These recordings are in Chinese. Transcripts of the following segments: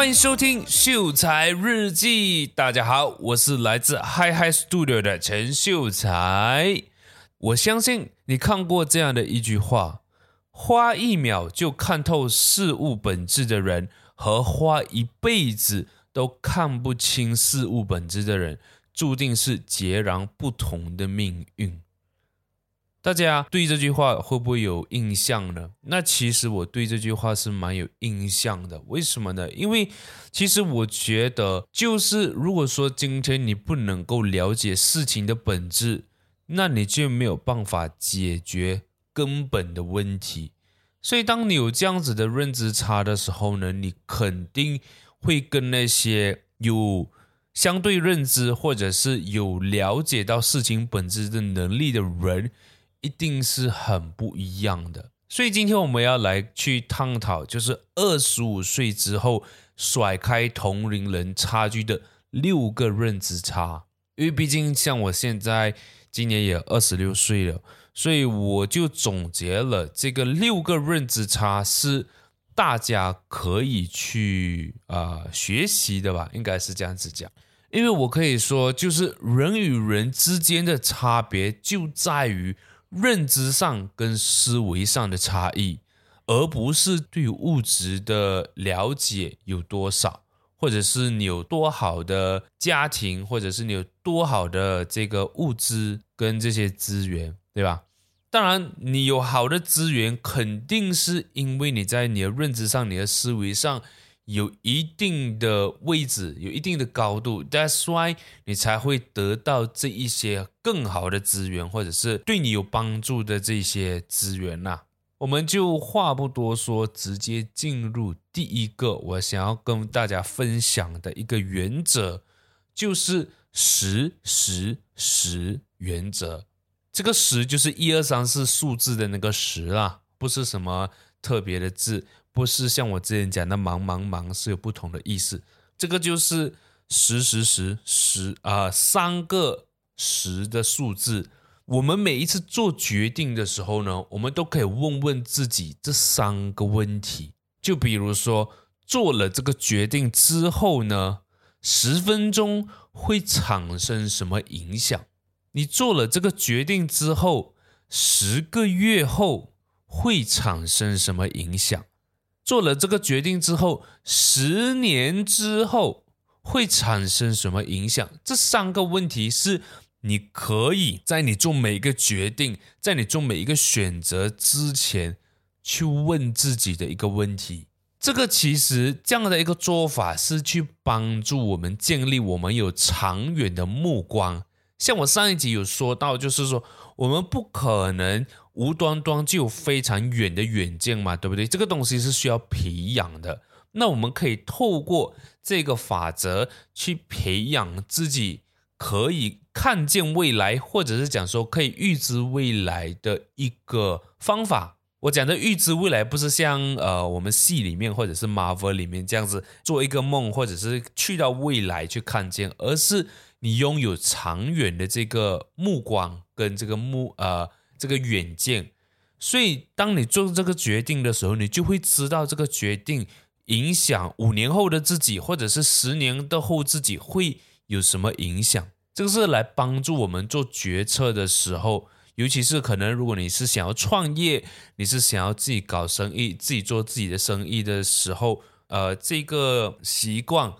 欢迎收听秀才日记。大家好，我是来自 Hi Hi Studio 的陈秀才。我相信你看过这样的一句话：花一秒就看透事物本质的人，和花一辈子都看不清事物本质的人，注定是截然不同的命运。大家对这句话会不会有印象呢？那其实我对这句话是蛮有印象的。为什么呢？因为其实我觉得，就是如果说今天你不能够了解事情的本质，那你就没有办法解决根本的问题。所以，当你有这样子的认知差的时候呢，你肯定会跟那些有相对认知或者是有了解到事情本质的能力的人。一定是很不一样的，所以今天我们要来去探讨，就是二十五岁之后甩开同龄人差距的六个认知差。因为毕竟像我现在今年也二十六岁了，所以我就总结了这个六个认知差是大家可以去啊、学习的吧，应该是这样子讲。因为我可以说，就是人与人之间的差别就在于。认知上跟思维上的差异，而不是对物质的了解有多少，或者是你有多好的家庭，或者是你有多好的这个物资跟这些资源，对吧？当然，你有好的资源，肯定是因为你在你的认知上、你的思维上。有一定的位置，有一定的高度，That's why 你才会得到这一些更好的资源，或者是对你有帮助的这些资源呐。我们就话不多说，直接进入第一个我想要跟大家分享的一个原则，就是十十十原则。这个十就是一二三四数字的那个十啦，不是什么特别的字。不是像我之前讲的“忙忙忙”是有不同的意思，这个就是十十十十啊，三个十的数字。我们每一次做决定的时候呢，我们都可以问问自己这三个问题。就比如说，做了这个决定之后呢，十分钟会产生什么影响？你做了这个决定之后，十个月后会产生什么影响？做了这个决定之后，十年之后会产生什么影响？这三个问题是你可以在你做每一个决定，在你做每一个选择之前去问自己的一个问题。这个其实这样的一个做法是去帮助我们建立我们有长远的目光。像我上一集有说到，就是说我们不可能。无端端就有非常远的远见嘛，对不对？这个东西是需要培养的。那我们可以透过这个法则去培养自己可以看见未来，或者是讲说可以预知未来的一个方法。我讲的预知未来，不是像呃我们戏里面或者是 Marvel 里面这样子做一个梦，或者是去到未来去看见，而是你拥有长远的这个目光跟这个目呃。这个远见，所以当你做这个决定的时候，你就会知道这个决定影响五年后的自己，或者是十年的后自己会有什么影响。这个是来帮助我们做决策的时候，尤其是可能如果你是想要创业，你是想要自己搞生意、自己做自己的生意的时候，呃，这个习惯、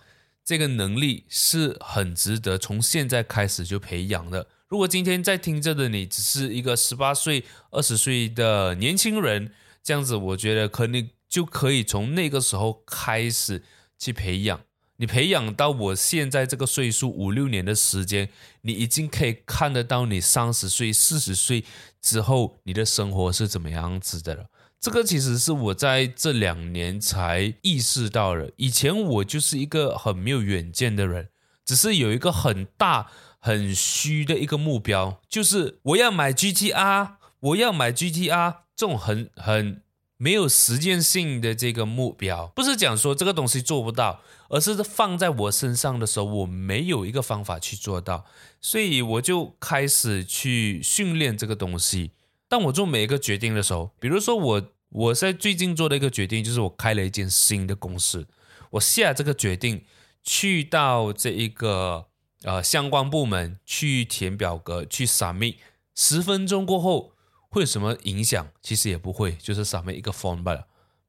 这个能力是很值得从现在开始就培养的。如果今天在听着的你只是一个十八岁、二十岁的年轻人，这样子，我觉得可能就可以从那个时候开始去培养。你培养到我现在这个岁数五六年的时间，你已经可以看得到你三十岁、四十岁之后你的生活是怎么样子的了。这个其实是我在这两年才意识到了。以前我就是一个很没有远见的人，只是有一个很大。很虚的一个目标，就是我要买 GTR，我要买 GTR，这种很很没有实践性的这个目标，不是讲说这个东西做不到，而是放在我身上的时候，我没有一个方法去做到，所以我就开始去训练这个东西。当我做每一个决定的时候，比如说我我在最近做的一个决定，就是我开了一间新的公司。我下这个决定，去到这一个呃相关部门去填表格去 submit，十分钟过后会有什么影响？其实也不会，就是 submit 一个 form 罢了。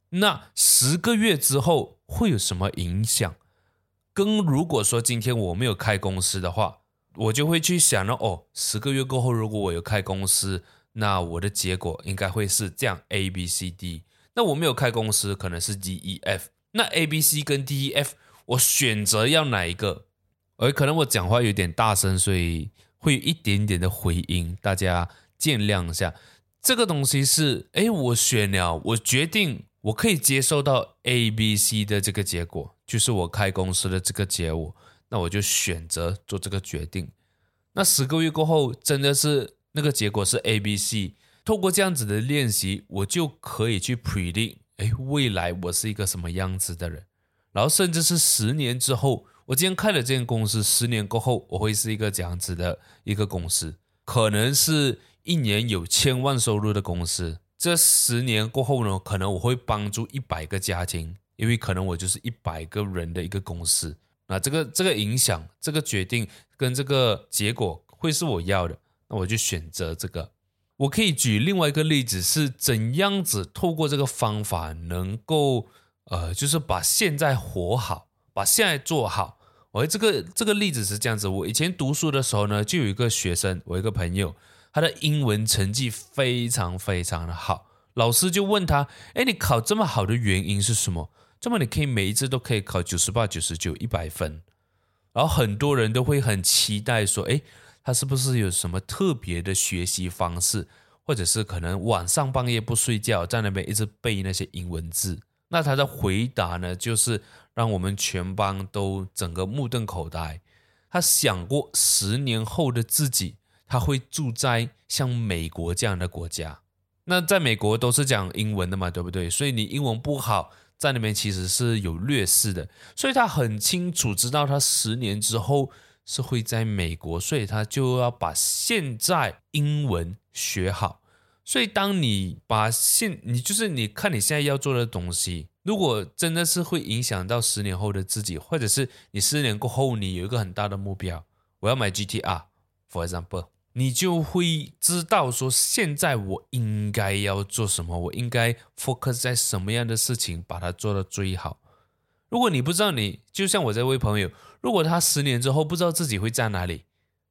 那十个月之后会有什么影响？跟如果说今天我没有开公司的话，我就会去想了哦，十个月过后如果我有开公司，那我的结果应该会是这样 A B C D。那我没有开公司，可能是 D E F。那 A B C 跟 D E F，我选择要哪一个？而可能我讲话有点大声，所以会有一点点的回音，大家见谅一下。这个东西是，哎，我选了，我决定。我可以接受到 A、B、C 的这个结果，就是我开公司的这个结果，那我就选择做这个决定。那十个月过后，真的是那个结果是 A、B、C。透过这样子的练习，我就可以去 predict，哎，未来我是一个什么样子的人。然后甚至是十年之后，我今天开了这间公司，十年过后我会是一个这样子的一个公司，可能是一年有千万收入的公司。这十年过后呢，可能我会帮助一百个家庭，因为可能我就是一百个人的一个公司。那这个这个影响，这个决定跟这个结果会是我要的，那我就选择这个。我可以举另外一个例子，是怎样子透过这个方法能够呃，就是把现在活好，把现在做好。我这个这个例子是这样子，我以前读书的时候呢，就有一个学生，我一个朋友。他的英文成绩非常非常的好，老师就问他：“哎，你考这么好的原因是什么？这么你可以每一次都可以考九十八、九十九、一百分？”然后很多人都会很期待说：“哎，他是不是有什么特别的学习方式，或者是可能晚上半夜不睡觉，在那边一直背那些英文字？”那他的回答呢，就是让我们全班都整个目瞪口呆。他想过十年后的自己。他会住在像美国这样的国家，那在美国都是讲英文的嘛，对不对？所以你英文不好，在那边其实是有劣势的。所以他很清楚知道，他十年之后是会在美国，所以他就要把现在英文学好。所以当你把现，你就是你看你现在要做的东西，如果真的是会影响到十年后的自己，或者是你十年过后你有一个很大的目标，我要买 GTR，for example。你就会知道说，现在我应该要做什么，我应该 focus 在什么样的事情，把它做到最好。如果你不知道你，就像我这位朋友，如果他十年之后不知道自己会在哪里，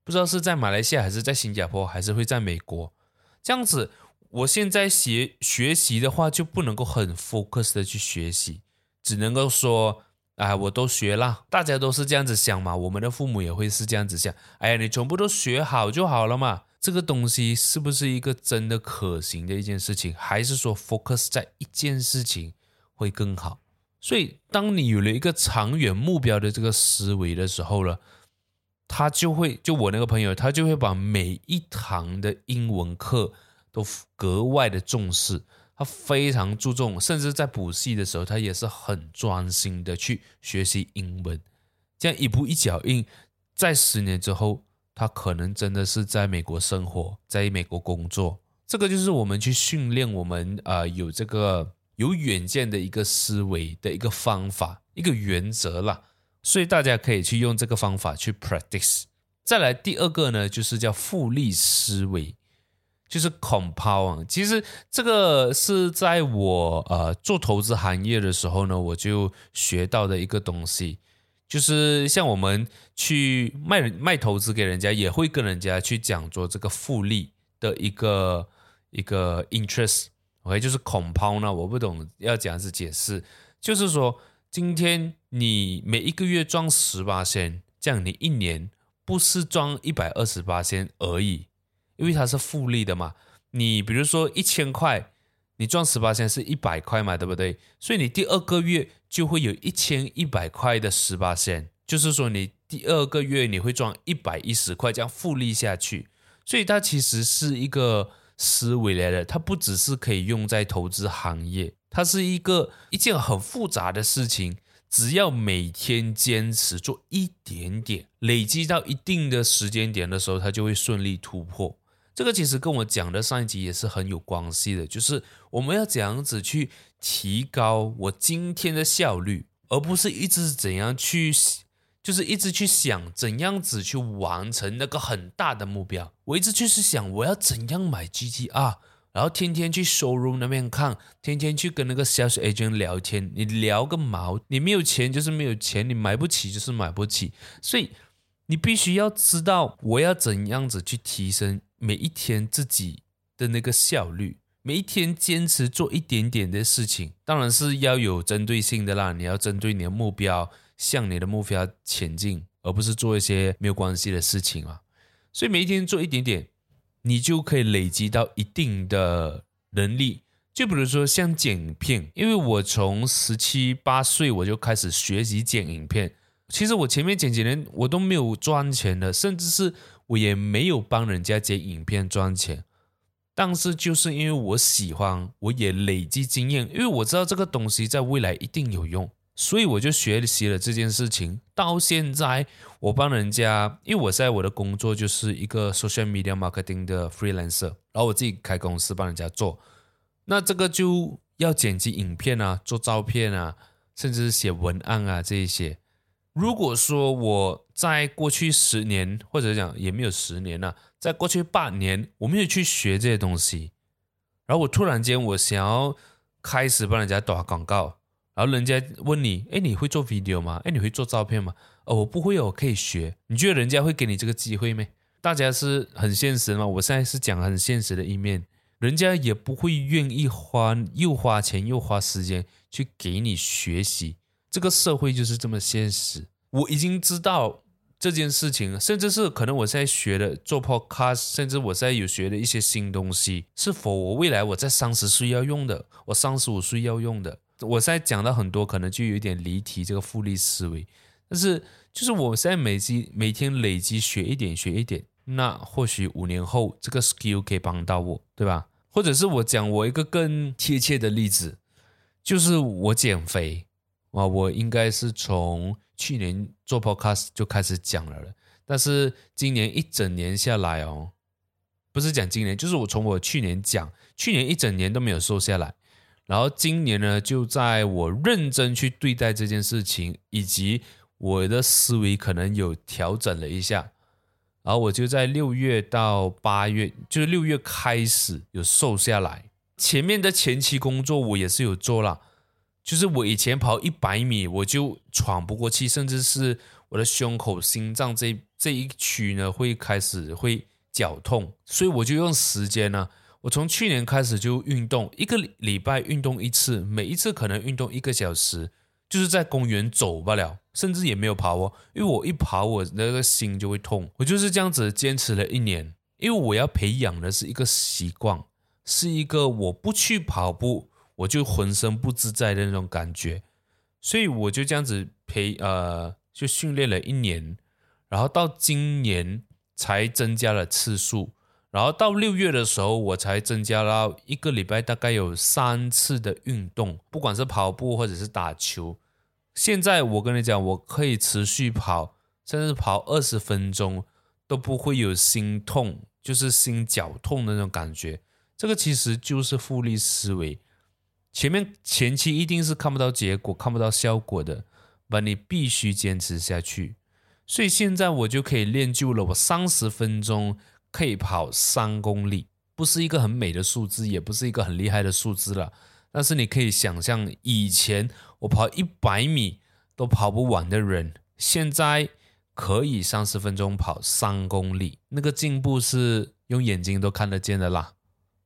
不知道是在马来西亚还是在新加坡，还是会在美国，这样子，我现在学学习的话，就不能够很 focus 的去学习，只能够说。哎，我都学了，大家都是这样子想嘛。我们的父母也会是这样子想。哎呀，你全部都学好就好了嘛。这个东西是不是一个真的可行的一件事情？还是说 focus 在一件事情会更好？所以，当你有了一个长远目标的这个思维的时候呢，他就会，就我那个朋友，他就会把每一堂的英文课都格外的重视。他非常注重，甚至在补习的时候，他也是很专心的去学习英文。这样一步一脚印，在十年之后，他可能真的是在美国生活，在美国工作。这个就是我们去训练我们啊、有这个有远见的一个思维的一个方法，一个原则啦。所以大家可以去用这个方法去 practice。再来第二个呢，就是叫复利思维。就是 compound，其实这个是在我呃做投资行业的时候呢，我就学到的一个东西。就是像我们去卖卖投资给人家，也会跟人家去讲做这个复利的一个一个 interest，OK，就是 compound 呢，我不懂要怎样子解释，就是说今天你每一个月赚十八仙，这样你一年不是赚一百二十八仙而已。因为它是复利的嘛，你比如说一千块，你赚十巴仙是一百块嘛，对不对？所以你第二个月就会有一千一百块的十巴仙，就是说你第二个月你会赚一百一十块，这样复利下去。所以它其实是一个思维来的，它不只是可以用在投资行业，它是一个一件很复杂的事情。只要每天坚持做一点点，累积到一定的时间点的时候，它就会顺利突破。这个其实跟我讲的上一集也是很有关系的，就是我们要怎样子去提高我今天的效率，而不是一直怎样去，就是一直去想怎样子去完成那个很大的目标。我一直就是想我要怎样买 GTR，然后天天去 showroom 那边看，天天去跟那个 sales agent 聊天。你聊个毛？你没有钱就是没有钱，你买不起就是买不起。所以你必须要知道我要怎样子去提升每一天自己的那个效率。每一天坚持做一点点的事情，当然是要有针对性的啦。你要针对你的目标，向你的目标前进，而不是做一些没有关系的事情啊。所以每一天做一点点，你就可以累积到一定的能力。就比如说像剪影片，因为我从十七八岁我就开始学习剪影片，其实我前面剪几年我都没有赚钱的，甚至是我也没有帮人家剪影片赚钱。但是就是因为我喜欢，我也累积经验，因为我知道这个东西在未来一定有用，所以我就学习了这件事情。到现在，我帮人家，因为我在我的工作就是一个 social media marketing 的 freelancer，然后我自己开公司帮人家做，那这个就要剪辑影片啊，做照片啊，甚至是写文案啊这一些。如果说我在过去十年，或者讲也没有十年了，在过去八年，我没有去学这些东西，然后我突然间我想要开始帮人家打广告，然后人家问你，哎，你会做 video 吗？哎，你会做照片吗？哦，我不会哦，我可以学。你觉得人家会给你这个机会吗？大家是很现实吗？我现在是讲很现实的一面，人家也不会愿意花又花钱又花时间去给你学习。这个社会就是这么现实。我已经知道这件事情，甚至是可能我现在学的做 podcast，甚至我现在有学的一些新东西，是否我未来我在三十岁要用的，我三十五岁要用的？我现在讲到很多，可能就有点离题，这个复利思维。但是就是我现在每积每天累积学一点，学一点，那或许五年后这个 skill 可以帮到我，对吧？或者是我讲我一个更贴切的例子，就是我减肥。啊，我应该是从去年做 podcast 就开始讲了了，但是今年一整年下来哦，不是讲今年，就是我从我去年讲，去年一整年都没有瘦下来，然后今年呢，就在我认真去对待这件事情，以及我的思维可能有调整了一下，然后我就在六月到八月，就是六月开始有瘦下来，前面的前期工作我也是有做了。就是我以前跑一百米，我就喘不过气，甚至是我的胸口、心脏这这一区呢，会开始会绞痛，所以我就用时间呢，我从去年开始就运动，一个礼拜运动一次，每一次可能运动一个小时，就是在公园走罢了，甚至也没有跑哦，因为我一跑我那个心就会痛，我就是这样子坚持了一年，因为我要培养的是一个习惯，是一个我不去跑步。我就浑身不自在的那种感觉，所以我就这样子陪呃，就训练了一年，然后到今年才增加了次数，然后到六月的时候我才增加了一个礼拜大概有三次的运动，不管是跑步或者是打球。现在我跟你讲，我可以持续跑，甚至跑二十分钟都不会有心痛，就是心绞痛的那种感觉。这个其实就是复利思维。前面前期一定是看不到结果、看不到效果的，但你必须坚持下去。所以现在我就可以练就了，我三十分钟可以跑三公里，不是一个很美的数字，也不是一个很厉害的数字了。但是你可以想象，以前我跑一百米都跑不完的人，现在可以三十分钟跑三公里，那个进步是用眼睛都看得见的啦。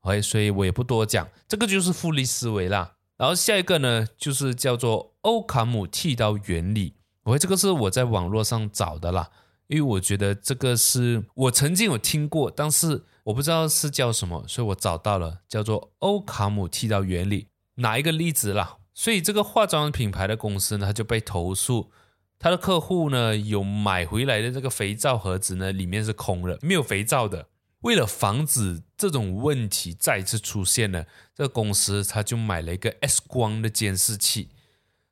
OK，所以我也不多讲，这个就是复利思维啦。然后下一个呢，就是叫做欧卡姆剃刀原理。OK，这个是我在网络上找的啦，因为我觉得这个是我曾经有听过，但是我不知道是叫什么，所以我找到了，叫做欧卡姆剃刀原理。哪一个例子啦？所以这个化妆品牌的公司呢，他就被投诉，他的客户呢有买回来的这个肥皂盒子呢，里面是空的，没有肥皂的。为了防止这种问题再次出现呢，这个公司他就买了一个 X 光的监视器，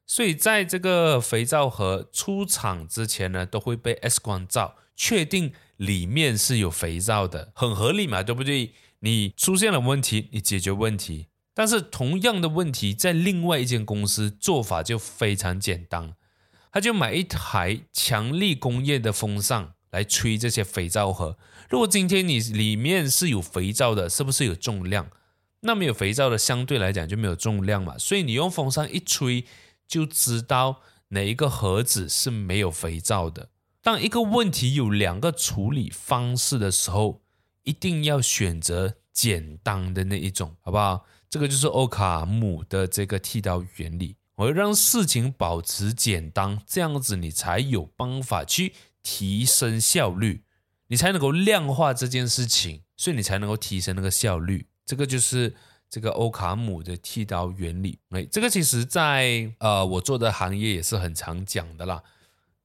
所以在这个肥皂盒出厂之前呢，都会被 X 光照，确定里面是有肥皂的，很合理嘛，对不对？你出现了问题，你解决问题，但是同样的问题，在另外一间公司做法就非常简单，他就买一台强力工业的风扇来吹这些肥皂盒。如果今天你里面是有肥皂的，是不是有重量？那没有肥皂的，相对来讲就没有重量嘛。所以你用风扇一吹，就知道哪一个盒子是没有肥皂的。当一个问题有两个处理方式的时候，一定要选择简单的那一种，好不好？这个就是欧卡姆的这个剃刀原理，我要让事情保持简单，这样子你才有办法去提升效率，你才能够量化这件事情，所以你才能够提升那个效率。这个就是这个欧卡姆的剃刀原理。哎，这个其实在呃我做的行业也是很常讲的啦。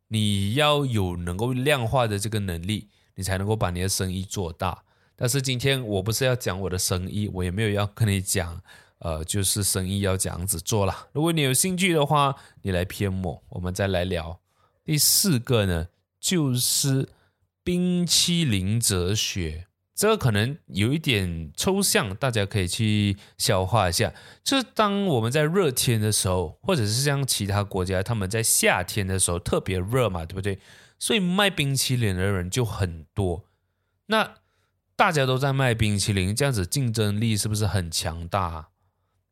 你要有能够量化的这个能力，你才能够把你的生意做大。但是今天我不是要讲我的生意，我也没有要跟你讲，呃，就是生意要这样子做了。如果你有兴趣的话，你来 PM 我，我们再来聊。第四个呢，就是冰淇淋哲学，这个可能有一点抽象，大家可以去消化一下。就是当我们在热天的时候，或者是像其他国家，他们在夏天的时候特别热嘛，对不对？所以卖冰淇淋的人就很多。那大家都在卖冰淇淋，这样子竞争力是不是很强大？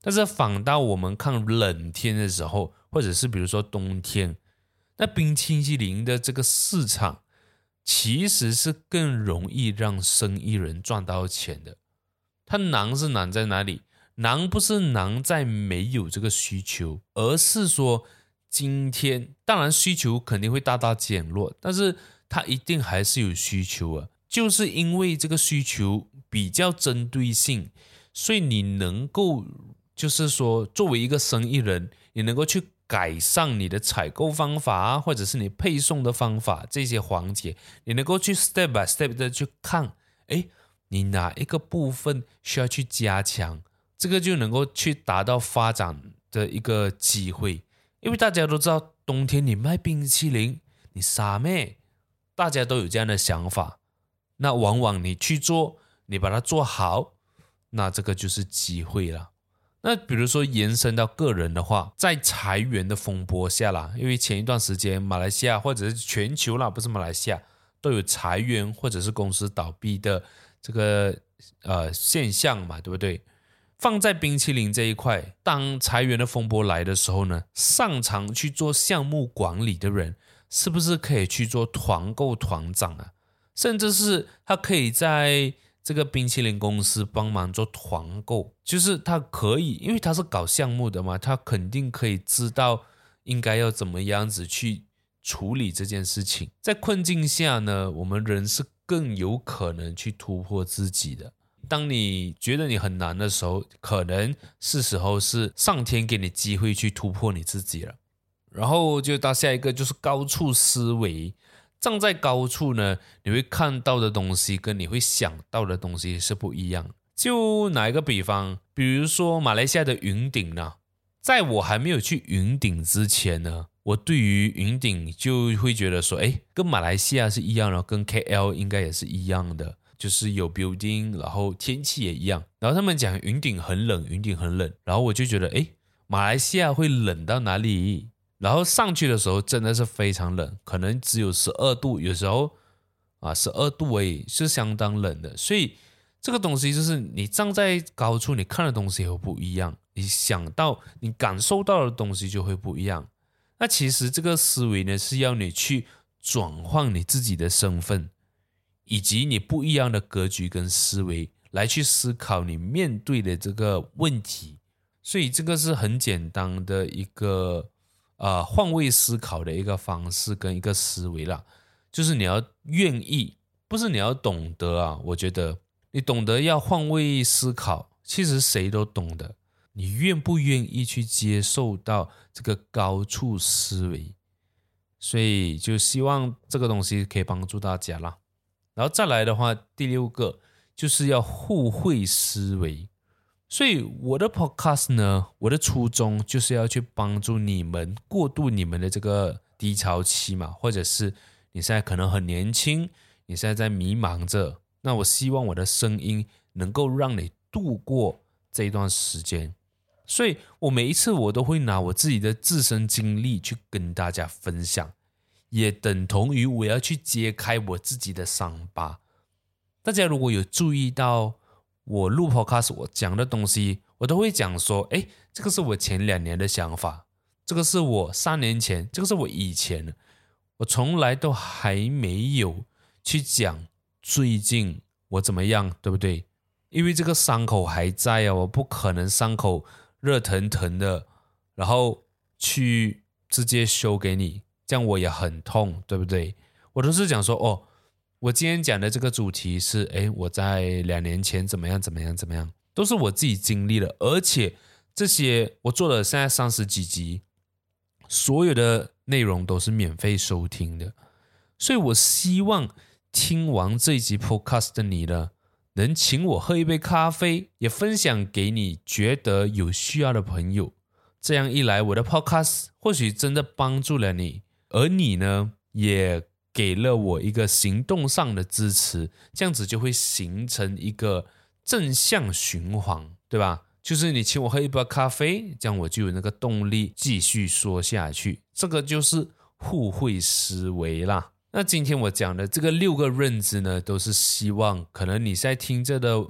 但是反倒我们看冷天的时候，或者是比如说冬天，那冰淇淋的这个市场其实是更容易让生意人赚到钱的。它难是难在哪里？难不是难在没有这个需求，而是说今天当然需求肯定会大大减弱，但是它一定还是有需求啊。就是因为这个需求比较针对性，所以你能够，就是说，作为一个生意人，你能够去改善你的采购方法啊，或者是你配送的方法这些环节，你能够去 step by step 的去看，哎，你哪一个部分需要去加强，这个就能够去达到发展的一个机会。因为大家都知道，冬天你卖冰淇淋，你傻咩？大家都有这样的想法。那往往你去做，你把它做好，那这个就是机会了。那比如说延伸到个人的话，在裁员的风波下啦，因为前一段时间马来西亚或者是全球啦，不是马来西亚都有裁员或者是公司倒闭的这个呃现象嘛，对不对？放在冰淇淋这一块，当裁员的风波来的时候呢，擅长去做项目管理的人，是不是可以去做团购团长啊？甚至是他可以在这个冰淇淋公司帮忙做团购，就是他可以，因为他是搞项目的嘛，他肯定可以知道应该要怎么样子去处理这件事情。在困境下呢，我们人是更有可能去突破自己的。当你觉得你很难的时候，可能是时候是上天给你机会去突破你自己了。然后就到下一个，就是高处思维。站在高处呢，你会看到的东西跟你会想到的东西是不一样。就拿一个比方，比如说马来西亚的云顶呢，在我还没有去云顶之前呢，我对于云顶就会觉得说，哎，跟马来西亚是一样的，跟 KL 应该也是一样的，就是有 building，然后天气也一样。然后他们讲云顶很冷，云顶很冷，然后我就觉得，哎，马来西亚会冷到哪里？然后上去的时候真的是非常冷，可能只有十二度，有时候啊十二度而已，是相当冷的。所以这个东西就是你站在高处，你看的东西会不一样，你想到、你感受到的东西就会不一样。那其实这个思维呢，是要你去转换你自己的身份，以及你不一样的格局跟思维来去思考你面对的这个问题。所以这个是很简单的一个。呃，换位思考的一个方式跟一个思维啦，就是你要愿意，不是你要懂得啊。我觉得你懂得要换位思考，其实谁都懂得。你愿不愿意去接受到这个高处思维？所以就希望这个东西可以帮助大家啦。然后再来的话，第六个就是要互惠思维。所以我的 podcast 呢，我的初衷就是要去帮助你们过渡你们的这个低潮期嘛，或者是你现在可能很年轻，你现在在迷茫着，那我希望我的声音能够让你度过这一段时间，所以我每一次我都会拿我自己的自身经历去跟大家分享，也等同于我要去揭开我自己的伤疤。大家如果有注意到我录 Podcast 我讲的东西，我都会讲说，哎，这个是我前两年的想法，这个是我三年前，这个是我以前，我从来都还没有去讲最近我怎么样，对不对？因为这个伤口还在啊，我不可能伤口热腾腾的，然后去直接修给你，这样我也很痛，对不对？我都是讲说，哦。我今天讲的这个主题是，哎，我在两年前怎么样怎么样怎么样，都是我自己经历的，而且这些我做了现在三十几集，所有的内容都是免费收听的，所以我希望听完这一集 Podcast 的你呢，能请我喝一杯咖啡，也分享给你觉得有需要的朋友，这样一来，我的 Podcast 或许真的帮助了你，而你呢，也。给了我一个行动上的支持，这样子就会形成一个正向循环，对吧？就是你请我喝一杯咖啡，这样我就有那个动力继续说下去。这个就是互惠思维啦。那今天我讲的这个六个认知呢，都是希望可能你在听着的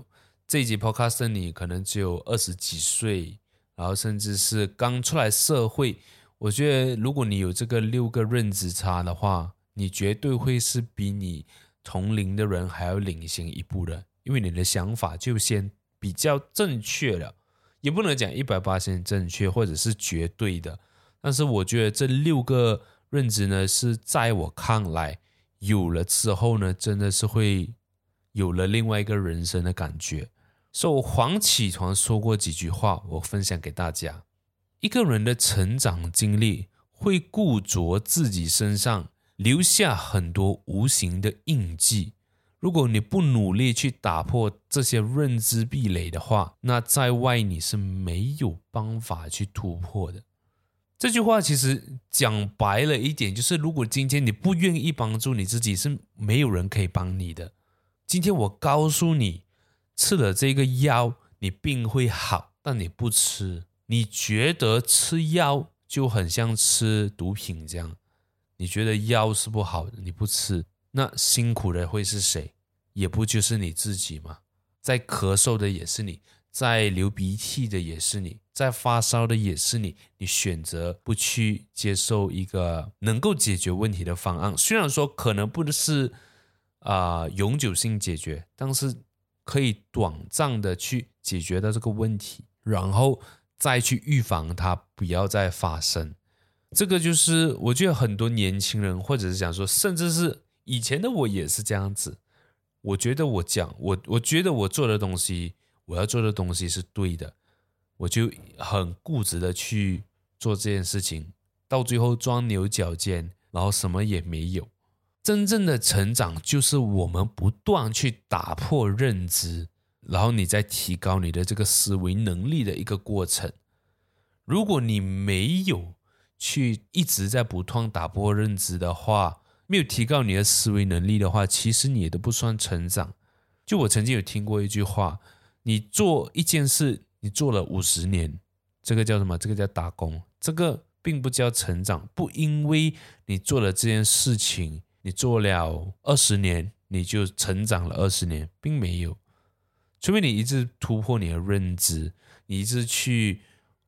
这一集 podcast 你可能只有二十几岁，然后甚至是刚出来社会。我觉得如果你有这个六个认知差的话，你绝对会是比你同龄的人还要领先一步的，因为你的想法就先比较正确了，也不能讲一百八十正确或者是绝对的，但是我觉得这六个认知呢，是在我看来有了之后呢，真的是会有了另外一个人生的感觉。所以黄启传说过几句话，我分享给大家：一个人的成长经历会固着自己身上。留下很多无形的印记。如果你不努力去打破这些认知壁垒的话，那在外你是没有办法去突破的。这句话其实讲白了一点，就是如果今天你不愿意帮助你自己，是没有人可以帮你的。今天我告诉你，吃了这个药，你病会好，但你不吃，你觉得吃药就很像吃毒品这样。你觉得药是不好，你不吃，那辛苦的会是谁？也不就是你自己吗？在咳嗽的也是你，在流鼻涕的也是你，在发烧的也是你。你选择不去接受一个能够解决问题的方案，虽然说可能不是啊、永久性解决，但是可以短暂的去解决到这个问题，然后再去预防它不要再发生。这个就是我觉得很多年轻人，或者是讲说，甚至是以前的我也是这样子。我觉得我讲我，我觉得我做的东西，我要做的东西是对的，我就很固执的去做这件事情，到最后钻牛角尖，然后什么也没有。真正的成长就是我们不断去打破认知，然后你再提高你的这个思维能力的一个过程。如果你没有，去一直在不断打破认知的话，没有提高你的思维能力的话，其实你也都不算成长。就我曾经有听过一句话：你做一件事，你做了五十年，这个叫什么？这个叫打工，这个并不叫成长。不因为你做了这件事情，你做了二十年，你就成长了二十年，并没有。除非你一直突破你的认知，你一直去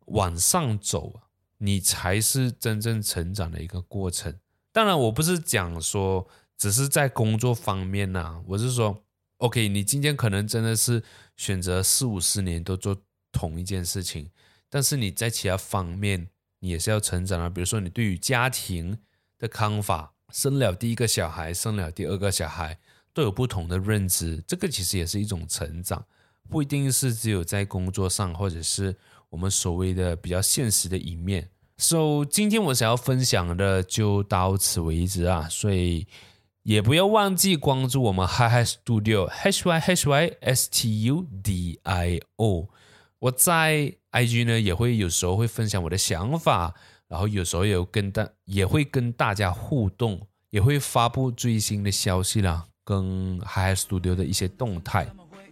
往上走。你才是真正成长的一个过程。当然，我不是讲说只是在工作方面呐、我是说，OK，你今天可能真的是选择四五十年都做同一件事情，但是你在其他方面你也是要成长啊。比如说，你对于家庭的看法，生了第一个小孩，生了第二个小孩，都有不同的认知，这个其实也是一种成长，不一定是只有在工作上，或者是。我们所谓的比较现实的一面，So 今天我想要分享的就到此为止啊，所以也不要忘记关注我们 Hi Hi Studio H Y H Y S T U D I O。我在 IG 呢也会有时候会分享我的想法，然后有时候有跟大也会跟大家互动，也会发布最新的消息啦，跟 Hi Hi Studio 的一些动态。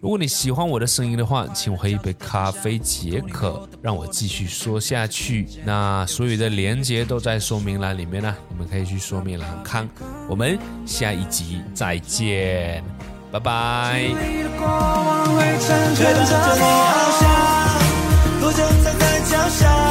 如果你喜欢我的声音的话，请我喝一杯咖啡解渴，让我继续说下去。那所有的连接都在说明栏里面呢、你们可以去说明栏看。我们下一集再见，拜拜。在脚下？